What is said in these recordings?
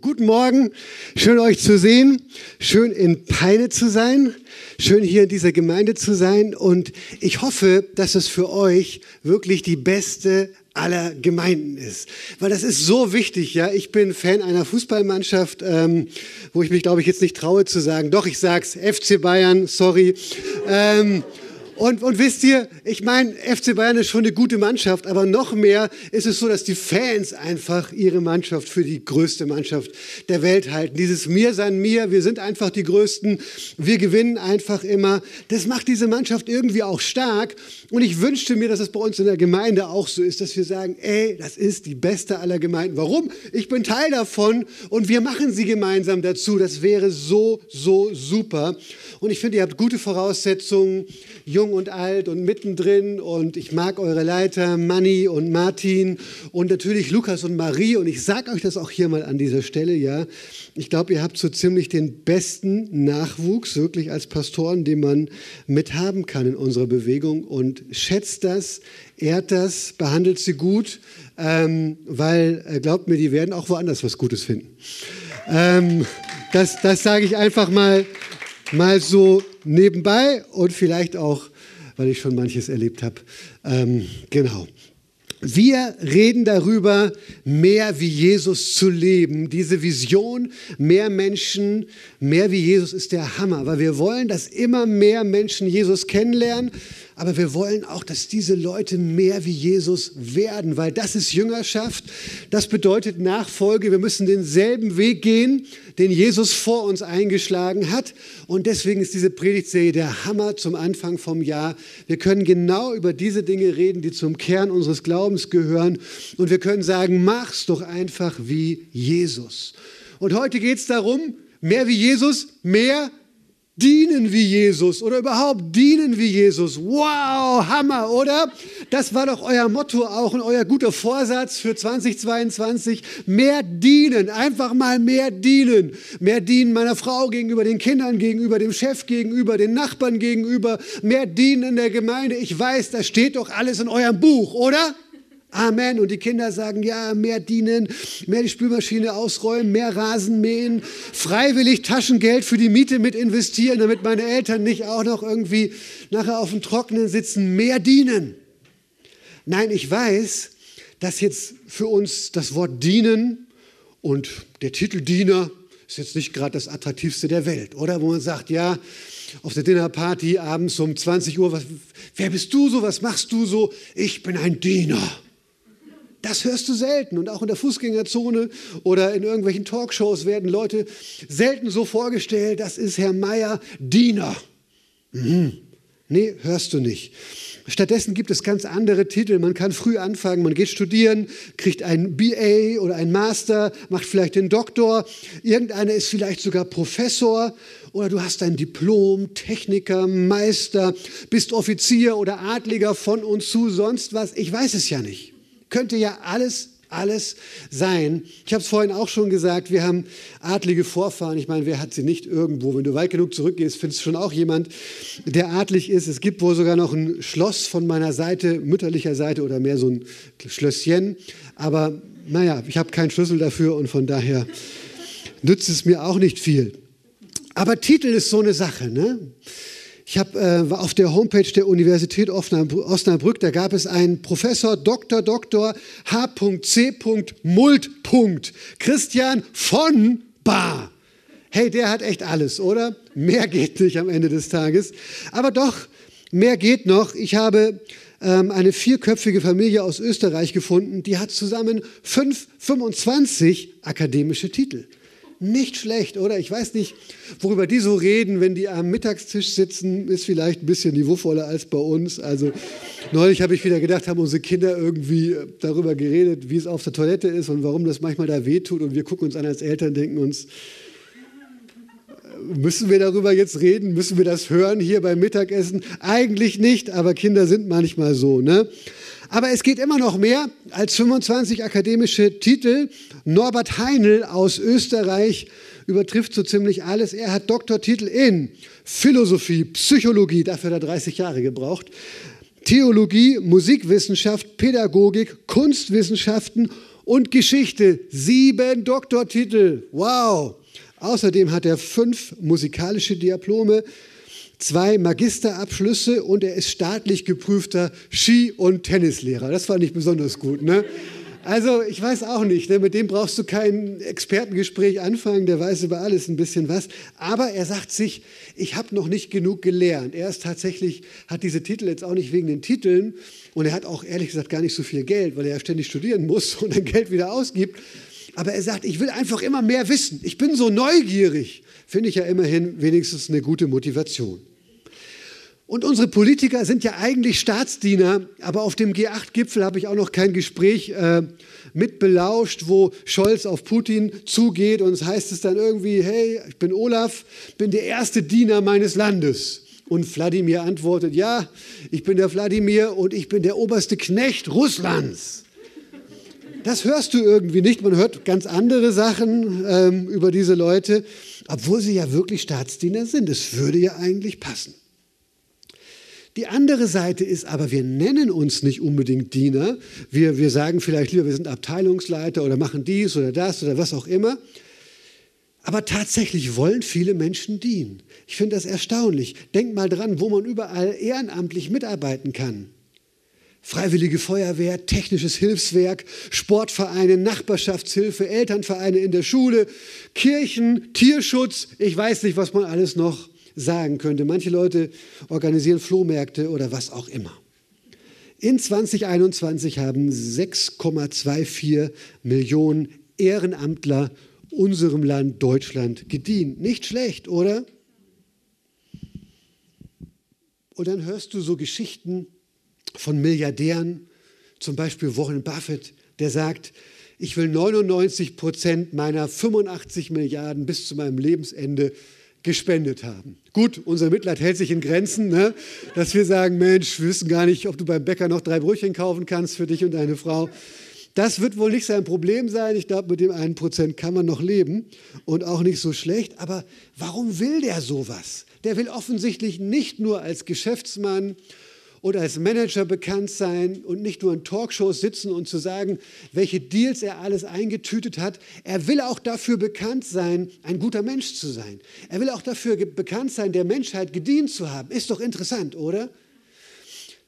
Guten Morgen, schön euch zu sehen, schön in Peine zu sein, schön hier in dieser Gemeinde zu sein und ich hoffe, dass es für euch wirklich die beste aller Gemeinden ist. Weil das ist so wichtig, ja. Ich bin Fan einer Fußballmannschaft, ähm, wo ich mich, glaube ich, jetzt nicht traue zu sagen. Doch, ich sag's, FC Bayern, sorry. Ähm, und, und wisst ihr, ich meine, FC Bayern ist schon eine gute Mannschaft, aber noch mehr ist es so, dass die Fans einfach ihre Mannschaft für die größte Mannschaft der Welt halten. Dieses Mir sein Mir, wir sind einfach die Größten, wir gewinnen einfach immer. Das macht diese Mannschaft irgendwie auch stark. Und ich wünschte mir, dass es bei uns in der Gemeinde auch so ist, dass wir sagen, ey, das ist die beste aller Gemeinden. Warum? Ich bin Teil davon und wir machen sie gemeinsam dazu. Das wäre so, so super. Und ich finde, ihr habt gute Voraussetzungen, jung und alt und mittendrin. Und ich mag eure Leiter, Manni und Martin und natürlich Lukas und Marie. Und ich sage euch das auch hier mal an dieser Stelle, ja. Ich glaube, ihr habt so ziemlich den besten Nachwuchs, wirklich als Pastoren, den man mithaben kann in unserer Bewegung. Und schätzt das, ehrt das, behandelt sie gut, ähm, weil, äh, glaubt mir, die werden auch woanders was Gutes finden. Ähm, das das sage ich einfach mal mal so nebenbei und vielleicht auch, weil ich schon manches erlebt habe. Ähm, genau. Wir reden darüber, mehr wie Jesus zu leben. Diese Vision, mehr Menschen, mehr wie Jesus ist der Hammer, weil wir wollen, dass immer mehr Menschen Jesus kennenlernen, aber wir wollen auch, dass diese Leute mehr wie Jesus werden, weil das ist Jüngerschaft. Das bedeutet Nachfolge. Wir müssen denselben Weg gehen, den Jesus vor uns eingeschlagen hat. Und deswegen ist diese Predigtserie der Hammer zum Anfang vom Jahr. Wir können genau über diese Dinge reden, die zum Kern unseres Glaubens gehören. Und wir können sagen, mach's doch einfach wie Jesus. Und heute geht es darum, mehr wie Jesus, mehr dienen wie Jesus oder überhaupt dienen wie Jesus. Wow, Hammer, oder? Das war doch euer Motto auch und euer guter Vorsatz für 2022. Mehr dienen, einfach mal mehr dienen. Mehr dienen meiner Frau gegenüber, den Kindern gegenüber, dem Chef gegenüber, den Nachbarn gegenüber. Mehr dienen in der Gemeinde. Ich weiß, das steht doch alles in eurem Buch, oder? Amen. Und die Kinder sagen, ja, mehr dienen, mehr die Spülmaschine ausräumen, mehr Rasen mähen, freiwillig Taschengeld für die Miete mit investieren, damit meine Eltern nicht auch noch irgendwie nachher auf dem Trockenen sitzen, mehr dienen. Nein, ich weiß, dass jetzt für uns das Wort dienen und der Titel Diener ist jetzt nicht gerade das attraktivste der Welt, oder? Wo man sagt, ja, auf der Dinnerparty abends um 20 Uhr, was, wer bist du so, was machst du so? Ich bin ein Diener. Das hörst du selten. Und auch in der Fußgängerzone oder in irgendwelchen Talkshows werden Leute selten so vorgestellt, das ist Herr Meier Diener. Mhm. Nee, hörst du nicht. Stattdessen gibt es ganz andere Titel. Man kann früh anfangen, man geht studieren, kriegt ein BA oder ein Master, macht vielleicht den Doktor. Irgendeiner ist vielleicht sogar Professor oder du hast ein Diplom, Techniker, Meister, bist Offizier oder Adliger von und zu, sonst was. Ich weiß es ja nicht. Könnte ja alles, alles sein. Ich habe es vorhin auch schon gesagt, wir haben adlige Vorfahren. Ich meine, wer hat sie nicht irgendwo? Wenn du weit genug zurückgehst, findest du schon auch jemand, der adlig ist. Es gibt wohl sogar noch ein Schloss von meiner Seite, mütterlicher Seite oder mehr so ein Schlösschen. Aber naja, ich habe keinen Schlüssel dafür und von daher nützt es mir auch nicht viel. Aber Titel ist so eine Sache. Ne? Ich hab, äh, auf der Homepage der Universität Osnabrück, da gab es einen Professor Dr. Dr. H.C. Mult. Christian von Bar. Hey, der hat echt alles, oder? Mehr geht nicht am Ende des Tages. Aber doch, mehr geht noch. Ich habe ähm, eine vierköpfige Familie aus Österreich gefunden, die hat zusammen fünf, 25 akademische Titel. Nicht schlecht, oder? Ich weiß nicht, worüber die so reden, wenn die am Mittagstisch sitzen, ist vielleicht ein bisschen niveauvoller als bei uns. Also neulich habe ich wieder gedacht, haben unsere Kinder irgendwie äh, darüber geredet, wie es auf der Toilette ist und warum das manchmal da wehtut. Und wir gucken uns an als Eltern, denken uns, äh, müssen wir darüber jetzt reden? Müssen wir das hören hier beim Mittagessen? Eigentlich nicht, aber Kinder sind manchmal so, ne? Aber es geht immer noch mehr als 25 akademische Titel. Norbert Heinl aus Österreich übertrifft so ziemlich alles. Er hat Doktortitel in Philosophie, Psychologie, dafür hat er 30 Jahre gebraucht, Theologie, Musikwissenschaft, Pädagogik, Kunstwissenschaften und Geschichte. Sieben Doktortitel. Wow. Außerdem hat er fünf musikalische Diplome, zwei Magisterabschlüsse und er ist staatlich geprüfter Ski- und Tennislehrer. Das fand ich besonders gut. Ne? Also ich weiß auch nicht, ne? mit dem brauchst du kein Expertengespräch anfangen, der weiß über alles ein bisschen was. Aber er sagt sich, ich habe noch nicht genug gelernt. Er ist tatsächlich, hat diese Titel jetzt auch nicht wegen den Titeln und er hat auch ehrlich gesagt gar nicht so viel Geld, weil er ja ständig studieren muss und dann Geld wieder ausgibt. Aber er sagt, ich will einfach immer mehr wissen. Ich bin so neugierig. Finde ich ja immerhin wenigstens eine gute Motivation. Und unsere Politiker sind ja eigentlich Staatsdiener, aber auf dem G8-Gipfel habe ich auch noch kein Gespräch äh, mit belauscht, wo Scholz auf Putin zugeht und es heißt es dann irgendwie, hey, ich bin Olaf, bin der erste Diener meines Landes. Und Wladimir antwortet, ja, ich bin der Wladimir und ich bin der oberste Knecht Russlands. Das hörst du irgendwie nicht. Man hört ganz andere Sachen ähm, über diese Leute, obwohl sie ja wirklich Staatsdiener sind. Es würde ja eigentlich passen. Die andere Seite ist aber, wir nennen uns nicht unbedingt Diener. Wir, wir sagen vielleicht lieber, wir sind Abteilungsleiter oder machen dies oder das oder was auch immer. Aber tatsächlich wollen viele Menschen dienen. Ich finde das erstaunlich. Denk mal dran, wo man überall ehrenamtlich mitarbeiten kann. Freiwillige Feuerwehr, technisches Hilfswerk, Sportvereine, Nachbarschaftshilfe, Elternvereine in der Schule, Kirchen, Tierschutz, ich weiß nicht, was man alles noch sagen könnte. Manche Leute organisieren Flohmärkte oder was auch immer. In 2021 haben 6,24 Millionen Ehrenamtler unserem Land Deutschland gedient. Nicht schlecht, oder? Und dann hörst du so Geschichten von Milliardären, zum Beispiel Warren Buffett, der sagt, ich will 99 Prozent meiner 85 Milliarden bis zu meinem Lebensende gespendet haben. Gut, unser Mitleid hält sich in Grenzen, ne? dass wir sagen, Mensch, wir wissen gar nicht, ob du beim Bäcker noch drei Brötchen kaufen kannst für dich und deine Frau. Das wird wohl nicht sein Problem sein. Ich glaube, mit dem einen Prozent kann man noch leben und auch nicht so schlecht. Aber warum will der sowas? Der will offensichtlich nicht nur als Geschäftsmann oder als Manager bekannt sein und nicht nur in Talkshows sitzen und zu sagen, welche Deals er alles eingetütet hat. Er will auch dafür bekannt sein, ein guter Mensch zu sein. Er will auch dafür bekannt sein, der Menschheit gedient zu haben. Ist doch interessant, oder?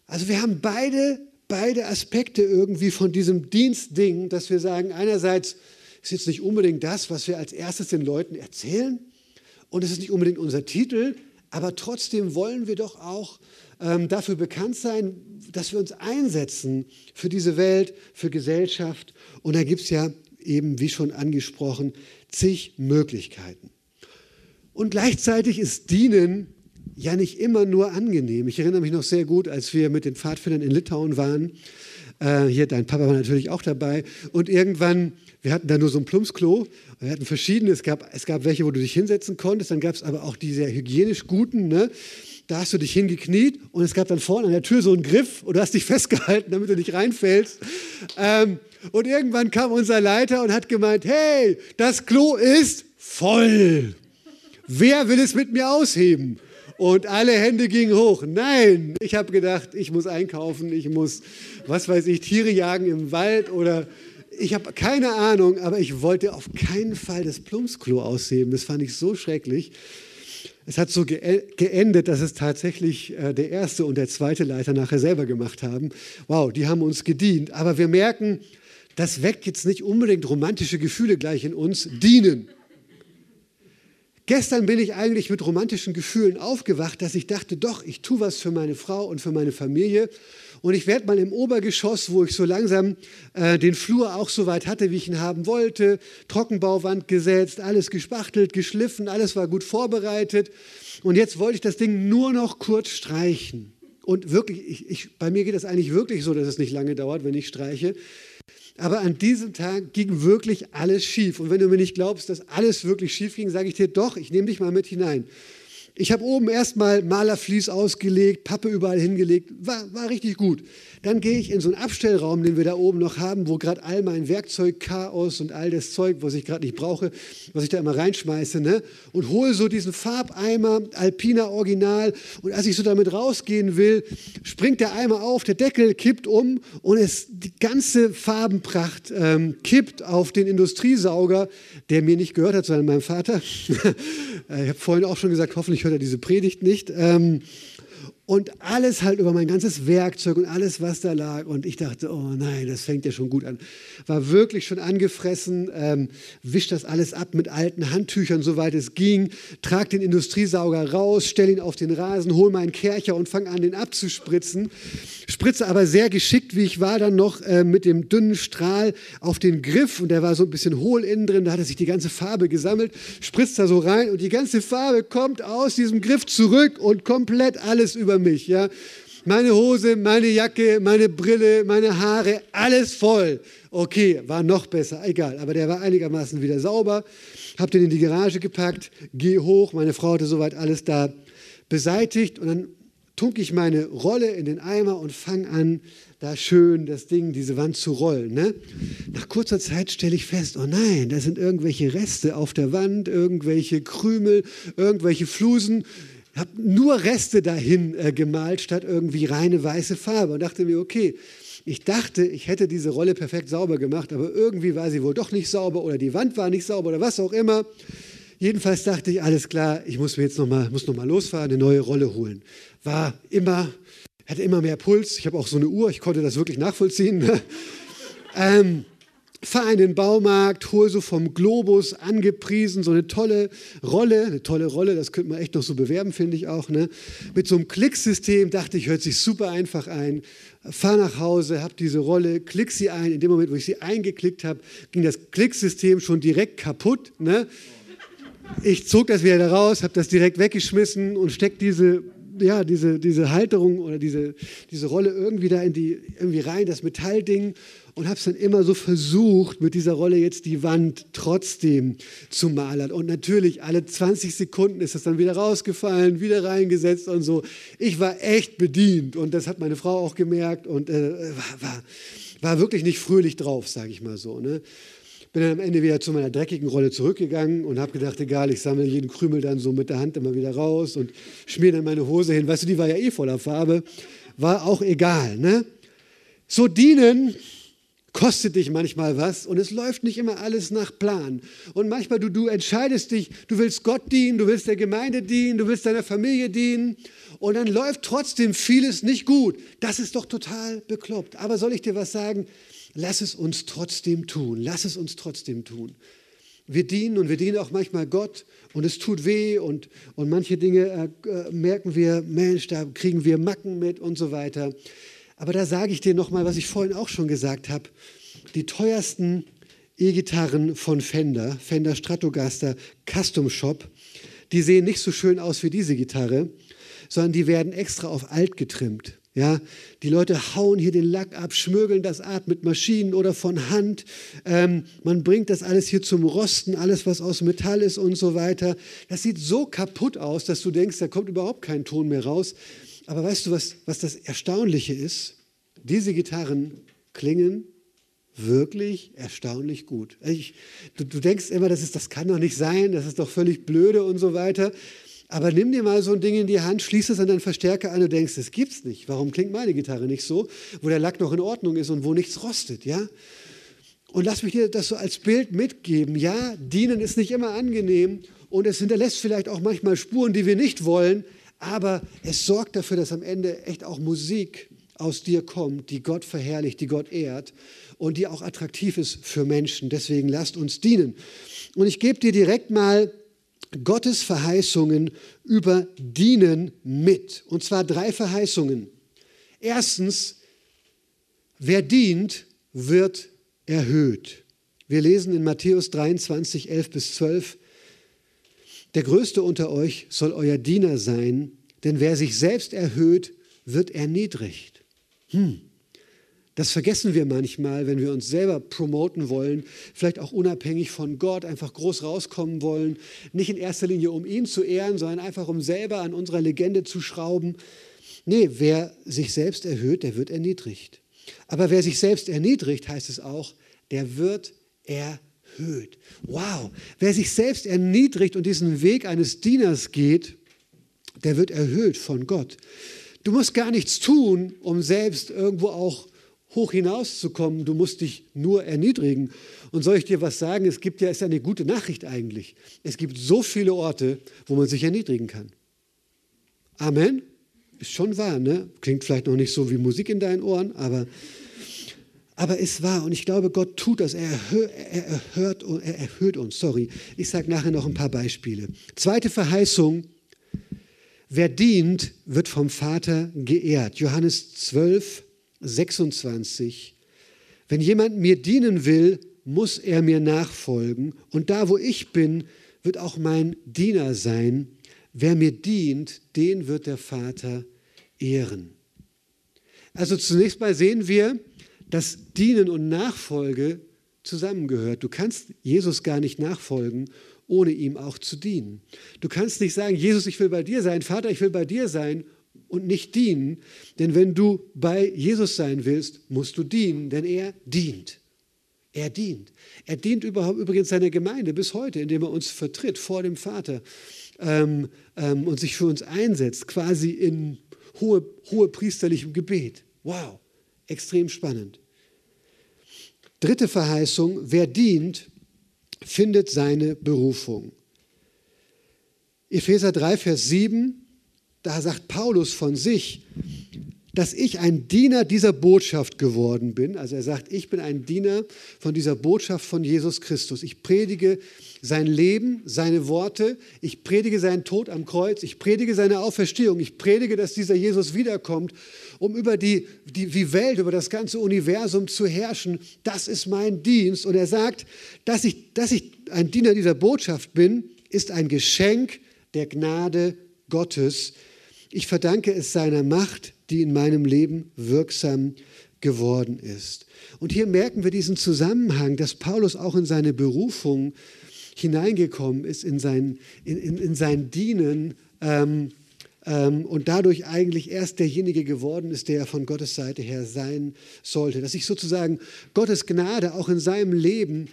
Also wir haben beide, beide Aspekte irgendwie von diesem Dienstding, dass wir sagen, einerseits ist jetzt nicht unbedingt das, was wir als erstes den Leuten erzählen und es ist nicht unbedingt unser Titel, aber trotzdem wollen wir doch auch ähm, dafür bekannt sein, dass wir uns einsetzen für diese Welt, für Gesellschaft. Und da gibt es ja eben, wie schon angesprochen, zig Möglichkeiten. Und gleichzeitig ist Dienen ja nicht immer nur angenehm. Ich erinnere mich noch sehr gut, als wir mit den Pfadfindern in Litauen waren. Äh, hier, dein Papa war natürlich auch dabei. Und irgendwann, wir hatten da nur so ein Plumpsklo. Wir hatten verschiedene. Es gab, es gab welche, wo du dich hinsetzen konntest. Dann gab es aber auch die sehr hygienisch guten. Ne? Da hast du dich hingekniet und es gab dann vorne an der Tür so einen Griff und du hast dich festgehalten, damit du nicht reinfällst. Ähm, und irgendwann kam unser Leiter und hat gemeint, hey, das Klo ist voll. Wer will es mit mir ausheben? Und alle Hände gingen hoch. Nein, ich habe gedacht, ich muss einkaufen, ich muss, was weiß ich, Tiere jagen im Wald oder ich habe keine Ahnung, aber ich wollte auf keinen Fall das Plumpsklo ausheben. Das fand ich so schrecklich. Es hat so geendet, dass es tatsächlich äh, der erste und der zweite Leiter nachher selber gemacht haben. Wow, die haben uns gedient. Aber wir merken, das weckt jetzt nicht unbedingt romantische Gefühle gleich in uns. Dienen. Gestern bin ich eigentlich mit romantischen Gefühlen aufgewacht, dass ich dachte, doch, ich tue was für meine Frau und für meine Familie. Und ich werde mal im Obergeschoss, wo ich so langsam äh, den Flur auch so weit hatte, wie ich ihn haben wollte, Trockenbauwand gesetzt, alles gespachtelt, geschliffen, alles war gut vorbereitet. Und jetzt wollte ich das Ding nur noch kurz streichen. Und wirklich, ich, ich, bei mir geht das eigentlich wirklich so, dass es nicht lange dauert, wenn ich streiche. Aber an diesem Tag ging wirklich alles schief. Und wenn du mir nicht glaubst, dass alles wirklich schief ging, sage ich dir doch, ich nehme dich mal mit hinein. Ich habe oben erstmal Malerflies ausgelegt, Pappe überall hingelegt, war, war richtig gut. Dann gehe ich in so einen Abstellraum, den wir da oben noch haben, wo gerade all mein Werkzeugchaos und all das Zeug, was ich gerade nicht brauche, was ich da immer reinschmeiße, ne? und hole so diesen Farbeimer, Alpina Original. Und als ich so damit rausgehen will, springt der Eimer auf, der Deckel kippt um und es, die ganze Farbenpracht ähm, kippt auf den Industriesauger, der mir nicht gehört hat, sondern meinem Vater. ich habe vorhin auch schon gesagt, hoffentlich hört er diese Predigt nicht. Ähm, und alles halt über mein ganzes Werkzeug und alles, was da lag. Und ich dachte, oh nein, das fängt ja schon gut an. War wirklich schon angefressen, ähm, wisch das alles ab mit alten Handtüchern, soweit es ging, trag den Industriesauger raus, stell ihn auf den Rasen, hol meinen Kercher und fang an, den abzuspritzen. Spritze aber sehr geschickt, wie ich war, dann noch äh, mit dem dünnen Strahl auf den Griff. Und der war so ein bisschen hohl innen drin, da hatte sich die ganze Farbe gesammelt, spritzt da so rein und die ganze Farbe kommt aus diesem Griff zurück und komplett alles über mich. Ja? Meine Hose, meine Jacke, meine Brille, meine Haare, alles voll. Okay, war noch besser, egal. Aber der war einigermaßen wieder sauber. Hab den in die Garage gepackt, geh hoch. Meine Frau hatte soweit alles da beseitigt. Und dann tunk ich meine Rolle in den Eimer und fange an, da schön das Ding, diese Wand zu rollen. Ne? Nach kurzer Zeit stelle ich fest, oh nein, da sind irgendwelche Reste auf der Wand, irgendwelche Krümel, irgendwelche Flusen habe nur Reste dahin äh, gemalt, statt irgendwie reine weiße Farbe und dachte mir, okay, ich dachte, ich hätte diese Rolle perfekt sauber gemacht, aber irgendwie war sie wohl doch nicht sauber oder die Wand war nicht sauber oder was auch immer. Jedenfalls dachte ich, alles klar, ich muss mir jetzt nochmal noch losfahren, eine neue Rolle holen. War immer, hatte immer mehr Puls. Ich habe auch so eine Uhr, ich konnte das wirklich nachvollziehen. ähm, fahr in den Baumarkt, hol so vom Globus angepriesen, so eine tolle Rolle, eine tolle Rolle, das könnte man echt noch so bewerben, finde ich auch. Ne? Mit so einem Klicksystem dachte ich, hört sich super einfach ein. Fahr nach Hause, hab diese Rolle, klick sie ein. In dem Moment, wo ich sie eingeklickt habe, ging das Klicksystem schon direkt kaputt. Ne? Ich zog das wieder raus, habe das direkt weggeschmissen und steck diese ja, diese, diese Halterung oder diese, diese Rolle irgendwie da in die, irgendwie rein, das Metallding und habe es dann immer so versucht, mit dieser Rolle jetzt die Wand trotzdem zu malern. Und natürlich, alle 20 Sekunden ist das dann wieder rausgefallen, wieder reingesetzt und so. Ich war echt bedient und das hat meine Frau auch gemerkt und äh, war, war, war, wirklich nicht fröhlich drauf, sage ich mal so. Ne? Bin dann am Ende wieder zu meiner dreckigen Rolle zurückgegangen und habe gedacht, egal, ich sammle jeden Krümel dann so mit der Hand immer wieder raus und schmier dann meine Hose hin. Weißt du, die war ja eh voller Farbe. War auch egal. Ne? So dienen kostet dich manchmal was und es läuft nicht immer alles nach Plan. Und manchmal du, du entscheidest dich, du willst Gott dienen, du willst der Gemeinde dienen, du willst deiner Familie dienen und dann läuft trotzdem vieles nicht gut. Das ist doch total bekloppt. Aber soll ich dir was sagen? Lass es uns trotzdem tun. Lass es uns trotzdem tun. Wir dienen und wir dienen auch manchmal Gott und es tut weh und, und manche Dinge äh, äh merken wir, Mensch, da kriegen wir Macken mit und so weiter. Aber da sage ich dir nochmal, was ich vorhin auch schon gesagt habe. Die teuersten E-Gitarren von Fender, Fender Stratocaster Custom Shop, die sehen nicht so schön aus wie diese Gitarre, sondern die werden extra auf alt getrimmt. Ja, die Leute hauen hier den Lack ab, schmögeln das Art mit Maschinen oder von Hand. Ähm, man bringt das alles hier zum Rosten, alles was aus Metall ist und so weiter. Das sieht so kaputt aus, dass du denkst, da kommt überhaupt kein Ton mehr raus. Aber weißt du, was, was das Erstaunliche ist? Diese Gitarren klingen wirklich erstaunlich gut. Ich, du, du, denkst immer, das, ist, das kann doch nicht sein, das ist doch völlig blöde und so weiter. Aber nimm dir mal so ein Ding in die Hand, schließ es an deinen Verstärker an und denkst, das gibt's nicht. Warum klingt meine Gitarre nicht so, wo der Lack noch in Ordnung ist und wo nichts rostet, ja? Und lass mich dir das so als Bild mitgeben. Ja, dienen ist nicht immer angenehm und es hinterlässt vielleicht auch manchmal Spuren, die wir nicht wollen, aber es sorgt dafür, dass am Ende echt auch Musik aus dir kommt, die Gott verherrlicht, die Gott ehrt und die auch attraktiv ist für Menschen. Deswegen lasst uns dienen. Und ich gebe dir direkt mal Gottes Verheißungen über Dienen mit. Und zwar drei Verheißungen. Erstens, wer dient, wird erhöht. Wir lesen in Matthäus 23, 11 bis 12, der Größte unter euch soll euer Diener sein, denn wer sich selbst erhöht, wird erniedrigt. Hm. Das vergessen wir manchmal, wenn wir uns selber promoten wollen, vielleicht auch unabhängig von Gott, einfach groß rauskommen wollen. Nicht in erster Linie, um ihn zu ehren, sondern einfach, um selber an unserer Legende zu schrauben. Nee, wer sich selbst erhöht, der wird erniedrigt. Aber wer sich selbst erniedrigt, heißt es auch, der wird erhöht. Wow, wer sich selbst erniedrigt und diesen Weg eines Dieners geht, der wird erhöht von Gott. Du musst gar nichts tun, um selbst irgendwo auch hoch hinauszukommen. Du musst dich nur erniedrigen. Und soll ich dir was sagen? Es gibt ja, ist eine gute Nachricht eigentlich. Es gibt so viele Orte, wo man sich erniedrigen kann. Amen. Ist schon wahr, ne? Klingt vielleicht noch nicht so wie Musik in deinen Ohren, aber, aber ist wahr. Und ich glaube, Gott tut das. Er, erhö er, erhört, er erhöht uns. Sorry. Ich sage nachher noch ein paar Beispiele. Zweite Verheißung. Wer dient, wird vom Vater geehrt. Johannes 12, 26. Wenn jemand mir dienen will, muss er mir nachfolgen. Und da, wo ich bin, wird auch mein Diener sein. Wer mir dient, den wird der Vater ehren. Also zunächst mal sehen wir, dass Dienen und Nachfolge zusammengehört. Du kannst Jesus gar nicht nachfolgen, ohne ihm auch zu dienen. Du kannst nicht sagen, Jesus, ich will bei dir sein, Vater, ich will bei dir sein und nicht dienen. Denn wenn du bei Jesus sein willst, musst du dienen, denn er dient. Er dient. Er dient überhaupt übrigens seiner Gemeinde bis heute, indem er uns vertritt vor dem Vater ähm, ähm, und sich für uns einsetzt, quasi in hohe, hohe priesterlichem Gebet. Wow, extrem spannend. Dritte Verheißung, wer dient, findet seine Berufung. Epheser 3, Vers 7 da sagt Paulus von sich, dass ich ein Diener dieser Botschaft geworden bin. Also er sagt, ich bin ein Diener von dieser Botschaft von Jesus Christus. Ich predige sein Leben, seine Worte, ich predige seinen Tod am Kreuz, ich predige seine Auferstehung, ich predige, dass dieser Jesus wiederkommt, um über die, die, die Welt, über das ganze Universum zu herrschen. Das ist mein Dienst. Und er sagt, dass ich, dass ich ein Diener dieser Botschaft bin, ist ein Geschenk der Gnade Gottes ich verdanke es seiner Macht, die in meinem Leben wirksam geworden ist. Und hier merken wir diesen Zusammenhang, dass Paulus auch in seine Berufung hineingekommen ist, in sein, in, in, in sein Dienen ähm, ähm, und dadurch eigentlich erst derjenige geworden ist, der von Gottes Seite her sein sollte. Dass sich sozusagen Gottes Gnade auch in seinem Leben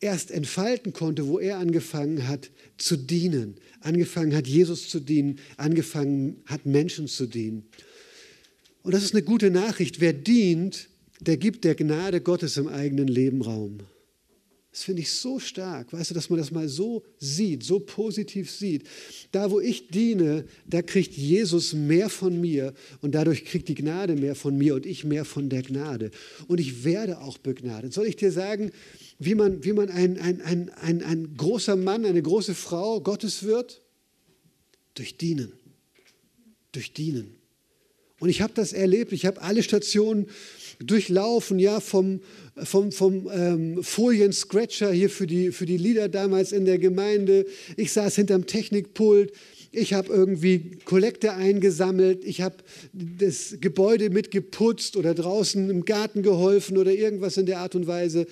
erst entfalten konnte, wo er angefangen hat zu dienen, angefangen hat, Jesus zu dienen, angefangen hat, Menschen zu dienen. Und das ist eine gute Nachricht. Wer dient, der gibt der Gnade Gottes im eigenen Leben Raum. Das finde ich so stark, weißt du, dass man das mal so sieht, so positiv sieht. Da, wo ich diene, da kriegt Jesus mehr von mir und dadurch kriegt die Gnade mehr von mir und ich mehr von der Gnade. Und ich werde auch begnadet. Soll ich dir sagen, wie man, wie man ein, ein, ein, ein, ein großer Mann, eine große Frau Gottes wird? Durch Dienen. Durch Dienen. Und ich habe das erlebt. Ich habe alle Stationen durchlaufen, ja, vom, vom, vom ähm, Folien-Scratcher hier für die, für die Lieder damals in der Gemeinde. Ich saß hinterm Technikpult. Ich habe irgendwie Kollekte eingesammelt. Ich habe das Gebäude mitgeputzt oder draußen im Garten geholfen oder irgendwas in der Art und Weise.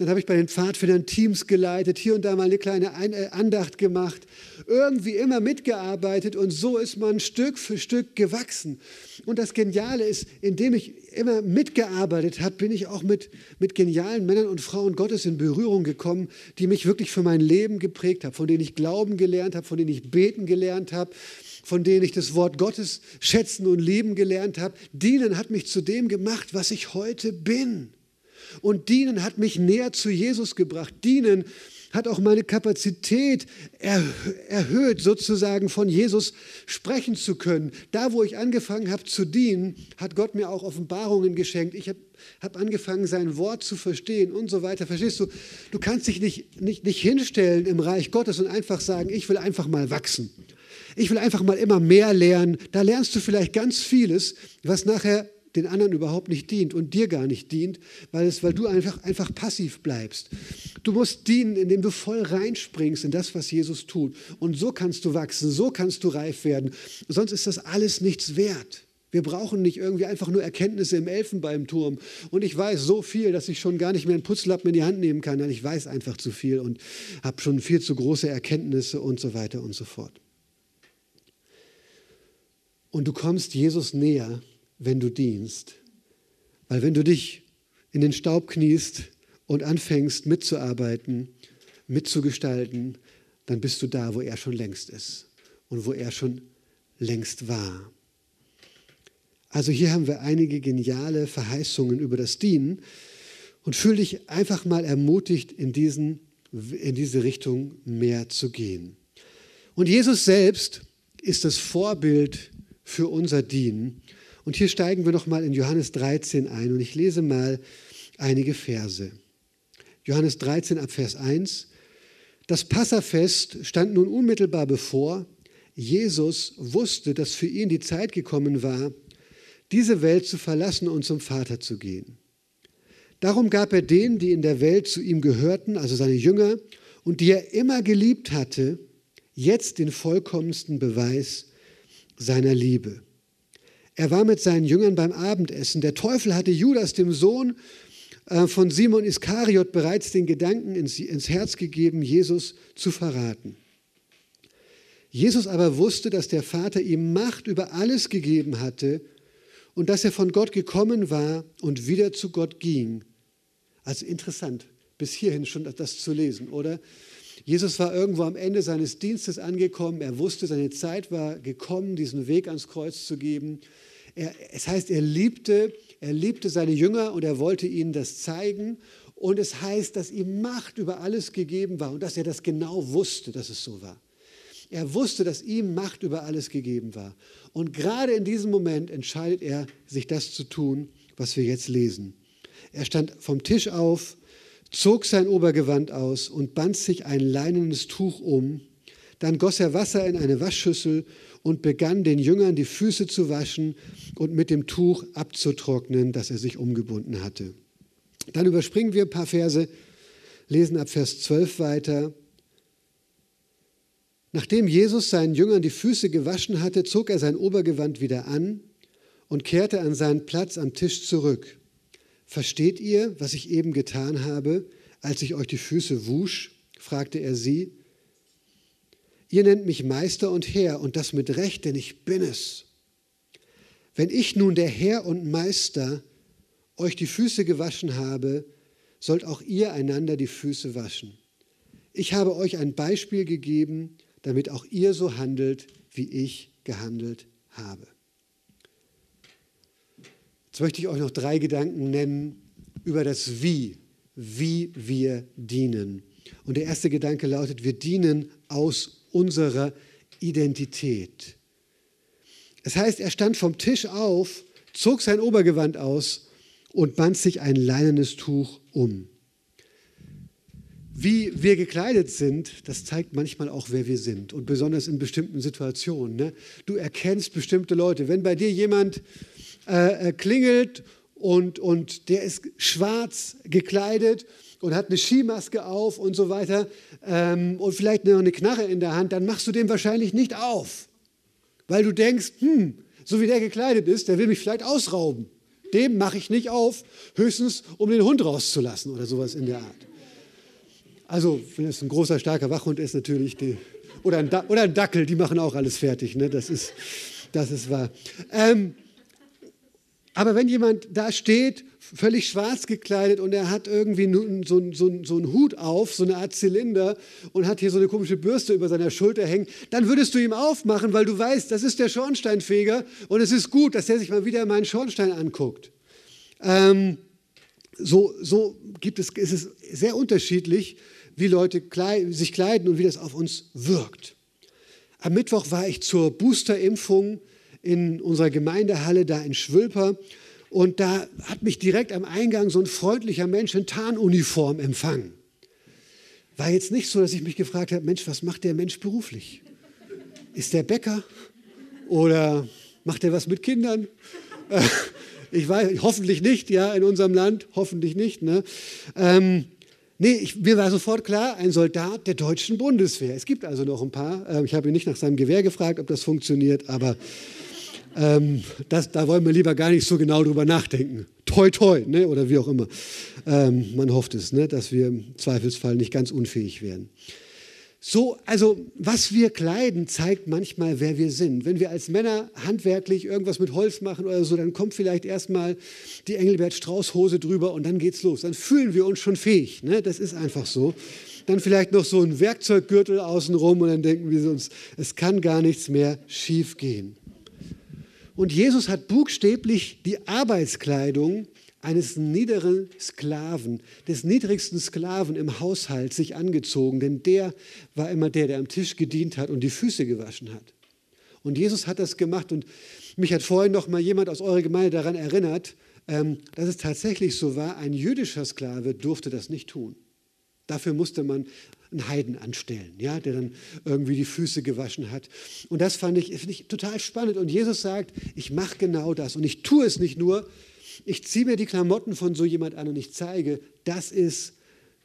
Dann habe ich bei den Pfadfindern Teams geleitet, hier und da mal eine kleine äh, Andacht gemacht, irgendwie immer mitgearbeitet und so ist man Stück für Stück gewachsen. Und das Geniale ist, indem ich immer mitgearbeitet habe, bin ich auch mit, mit genialen Männern und Frauen Gottes in Berührung gekommen, die mich wirklich für mein Leben geprägt haben, von denen ich Glauben gelernt habe, von denen ich beten gelernt habe von denen ich das Wort Gottes schätzen und lieben gelernt habe. Dienen hat mich zu dem gemacht, was ich heute bin. Und Dienen hat mich näher zu Jesus gebracht. Dienen hat auch meine Kapazität erhöht, sozusagen von Jesus sprechen zu können. Da, wo ich angefangen habe zu dienen, hat Gott mir auch Offenbarungen geschenkt. Ich habe hab angefangen, sein Wort zu verstehen und so weiter. Verstehst du? Du kannst dich nicht, nicht, nicht hinstellen im Reich Gottes und einfach sagen, ich will einfach mal wachsen. Ich will einfach mal immer mehr lernen. Da lernst du vielleicht ganz vieles, was nachher den anderen überhaupt nicht dient und dir gar nicht dient, weil, es, weil du einfach, einfach passiv bleibst. Du musst dienen, indem du voll reinspringst in das, was Jesus tut. Und so kannst du wachsen, so kannst du reif werden. Sonst ist das alles nichts wert. Wir brauchen nicht irgendwie einfach nur Erkenntnisse im Elfenbeinturm. Und ich weiß so viel, dass ich schon gar nicht mehr einen Putzlappen in die Hand nehmen kann. Ich weiß einfach zu viel und habe schon viel zu große Erkenntnisse und so weiter und so fort. Und du kommst Jesus näher, wenn du dienst. Weil wenn du dich in den Staub kniest und anfängst mitzuarbeiten, mitzugestalten, dann bist du da, wo er schon längst ist und wo er schon längst war. Also hier haben wir einige geniale Verheißungen über das Dienen und fühle dich einfach mal ermutigt, in, diesen, in diese Richtung mehr zu gehen. Und Jesus selbst ist das Vorbild für unser Dienen. Und hier steigen wir nochmal in Johannes 13 ein und ich lese mal einige Verse. Johannes 13 ab Vers 1. Das Passafest stand nun unmittelbar bevor. Jesus wusste, dass für ihn die Zeit gekommen war, diese Welt zu verlassen und zum Vater zu gehen. Darum gab er denen, die in der Welt zu ihm gehörten, also seine Jünger, und die er immer geliebt hatte, jetzt den vollkommensten Beweis seiner Liebe. Er war mit seinen Jüngern beim Abendessen. Der Teufel hatte Judas, dem Sohn äh, von Simon Iskariot, bereits den Gedanken ins Herz gegeben, Jesus zu verraten. Jesus aber wusste, dass der Vater ihm Macht über alles gegeben hatte und dass er von Gott gekommen war und wieder zu Gott ging. Also interessant, bis hierhin schon das zu lesen, oder? Jesus war irgendwo am Ende seines Dienstes angekommen. Er wusste, seine Zeit war gekommen, diesen Weg ans Kreuz zu geben. Er, es heißt, er liebte, er liebte seine Jünger und er wollte ihnen das zeigen. Und es heißt, dass ihm Macht über alles gegeben war und dass er das genau wusste, dass es so war. Er wusste, dass ihm Macht über alles gegeben war. Und gerade in diesem Moment entscheidet er, sich das zu tun, was wir jetzt lesen. Er stand vom Tisch auf, zog sein Obergewand aus und band sich ein leinenes Tuch um. Dann goss er Wasser in eine Waschschüssel und begann den Jüngern die Füße zu waschen und mit dem Tuch abzutrocknen, das er sich umgebunden hatte. Dann überspringen wir ein paar Verse, lesen ab Vers 12 weiter. Nachdem Jesus seinen Jüngern die Füße gewaschen hatte, zog er sein Obergewand wieder an und kehrte an seinen Platz am Tisch zurück. Versteht ihr, was ich eben getan habe, als ich euch die Füße wusch? fragte er sie. Ihr nennt mich Meister und Herr, und das mit Recht, denn ich bin es. Wenn ich nun, der Herr und Meister, euch die Füße gewaschen habe, sollt auch ihr einander die Füße waschen. Ich habe euch ein Beispiel gegeben, damit auch ihr so handelt, wie ich gehandelt habe. Jetzt möchte ich euch noch drei Gedanken nennen über das Wie, wie wir dienen. Und der erste Gedanke lautet, wir dienen aus unserer Identität. Es heißt, er stand vom Tisch auf, zog sein Obergewand aus und band sich ein leinenes Tuch um. Wie wir gekleidet sind, das zeigt manchmal auch, wer wir sind und besonders in bestimmten Situationen. Ne? Du erkennst bestimmte Leute. Wenn bei dir jemand äh, äh, klingelt und, und der ist schwarz gekleidet und hat eine Skimaske auf und so weiter ähm, und vielleicht noch eine Knarre in der Hand, dann machst du dem wahrscheinlich nicht auf, weil du denkst, hm, so wie der gekleidet ist, der will mich vielleicht ausrauben. Dem mache ich nicht auf, höchstens um den Hund rauszulassen oder sowas in der Art. Also, wenn es ein großer, starker Wachhund ist, natürlich, die, oder, ein oder ein Dackel, die machen auch alles fertig, ne? das, ist, das ist wahr. Ähm, aber wenn jemand da steht, völlig schwarz gekleidet und er hat irgendwie so, so, so einen Hut auf, so eine Art Zylinder und hat hier so eine komische Bürste über seiner Schulter hängen, dann würdest du ihm aufmachen, weil du weißt, das ist der Schornsteinfeger und es ist gut, dass er sich mal wieder meinen Schornstein anguckt. Ähm, so, so gibt es, ist es sehr unterschiedlich, wie Leute sich kleiden und wie das auf uns wirkt. Am Mittwoch war ich zur Boosterimpfung in unserer Gemeindehalle da in Schwülper und da hat mich direkt am Eingang so ein freundlicher Mensch in Tarnuniform empfangen. War jetzt nicht so, dass ich mich gefragt habe, Mensch, was macht der Mensch beruflich? Ist der Bäcker oder macht er was mit Kindern? Ich weiß, hoffentlich nicht, ja, in unserem Land, hoffentlich nicht. Ne? Ähm, Nee, ich, mir war sofort klar, ein Soldat der deutschen Bundeswehr. Es gibt also noch ein paar. Ähm, ich habe ihn nicht nach seinem Gewehr gefragt, ob das funktioniert, aber Ähm, das, da wollen wir lieber gar nicht so genau drüber nachdenken. Toi, toi, ne? oder wie auch immer. Ähm, man hofft es, ne? dass wir im Zweifelsfall nicht ganz unfähig werden. So, also was wir kleiden, zeigt manchmal, wer wir sind. Wenn wir als Männer handwerklich irgendwas mit Holz machen oder so, dann kommt vielleicht erstmal die Engelbert Strauß Hose drüber und dann geht's los. Dann fühlen wir uns schon fähig. Ne? Das ist einfach so. Dann vielleicht noch so ein Werkzeuggürtel außenrum und dann denken wir uns, es kann gar nichts mehr schief gehen. Und Jesus hat buchstäblich die Arbeitskleidung eines niederen Sklaven, des niedrigsten Sklaven im Haushalt sich angezogen, denn der war immer der, der am Tisch gedient hat und die Füße gewaschen hat. Und Jesus hat das gemacht und mich hat vorhin noch mal jemand aus eurer Gemeinde daran erinnert, ähm, dass es tatsächlich so war, ein jüdischer Sklave durfte das nicht tun. Dafür musste man einen Heiden anstellen, ja, der dann irgendwie die Füße gewaschen hat. Und das fand ich, fand ich total spannend. Und Jesus sagt, ich mache genau das. Und ich tue es nicht nur, ich ziehe mir die Klamotten von so jemand an und ich zeige, das ist